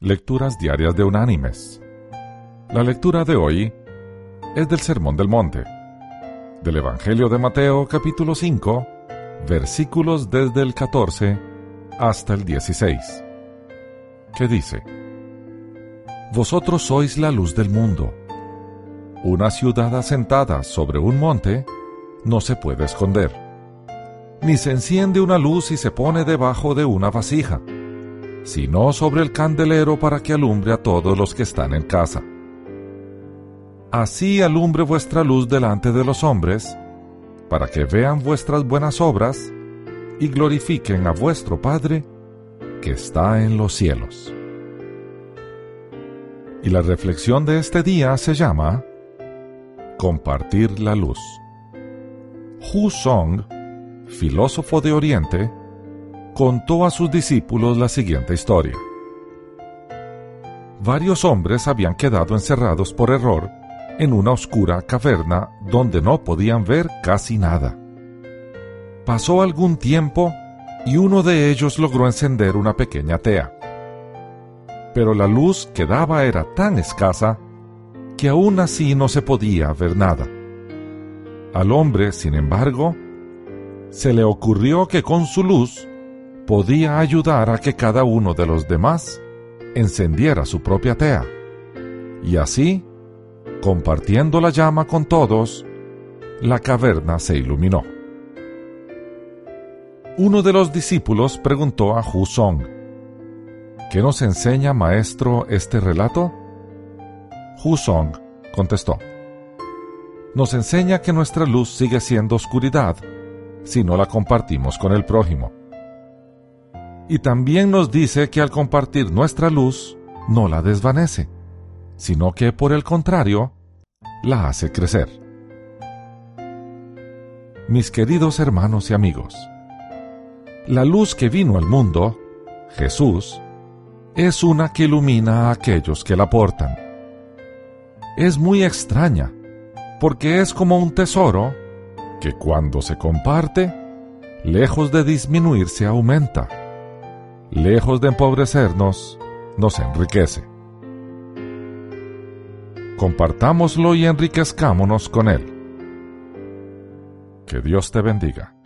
Lecturas Diarias de Unánimes. La lectura de hoy es del Sermón del Monte, del Evangelio de Mateo capítulo 5, versículos desde el 14 hasta el 16, que dice, Vosotros sois la luz del mundo. Una ciudad asentada sobre un monte no se puede esconder, ni se enciende una luz y se pone debajo de una vasija sino sobre el candelero para que alumbre a todos los que están en casa. Así alumbre vuestra luz delante de los hombres, para que vean vuestras buenas obras y glorifiquen a vuestro Padre que está en los cielos. Y la reflexión de este día se llama Compartir la luz. Hu Song, filósofo de Oriente, contó a sus discípulos la siguiente historia. Varios hombres habían quedado encerrados por error en una oscura caverna donde no podían ver casi nada. Pasó algún tiempo y uno de ellos logró encender una pequeña tea. Pero la luz que daba era tan escasa que aún así no se podía ver nada. Al hombre, sin embargo, se le ocurrió que con su luz podía ayudar a que cada uno de los demás encendiera su propia tea. Y así, compartiendo la llama con todos, la caverna se iluminó. Uno de los discípulos preguntó a Hu Song, ¿Qué nos enseña, maestro, este relato? Hu Song contestó, Nos enseña que nuestra luz sigue siendo oscuridad si no la compartimos con el prójimo y también nos dice que al compartir nuestra luz no la desvanece, sino que por el contrario, la hace crecer. Mis queridos hermanos y amigos, la luz que vino al mundo, Jesús, es una que ilumina a aquellos que la portan. Es muy extraña, porque es como un tesoro que cuando se comparte, lejos de disminuirse aumenta lejos de empobrecernos, nos enriquece. Compartámoslo y enriquezcámonos con él. Que Dios te bendiga.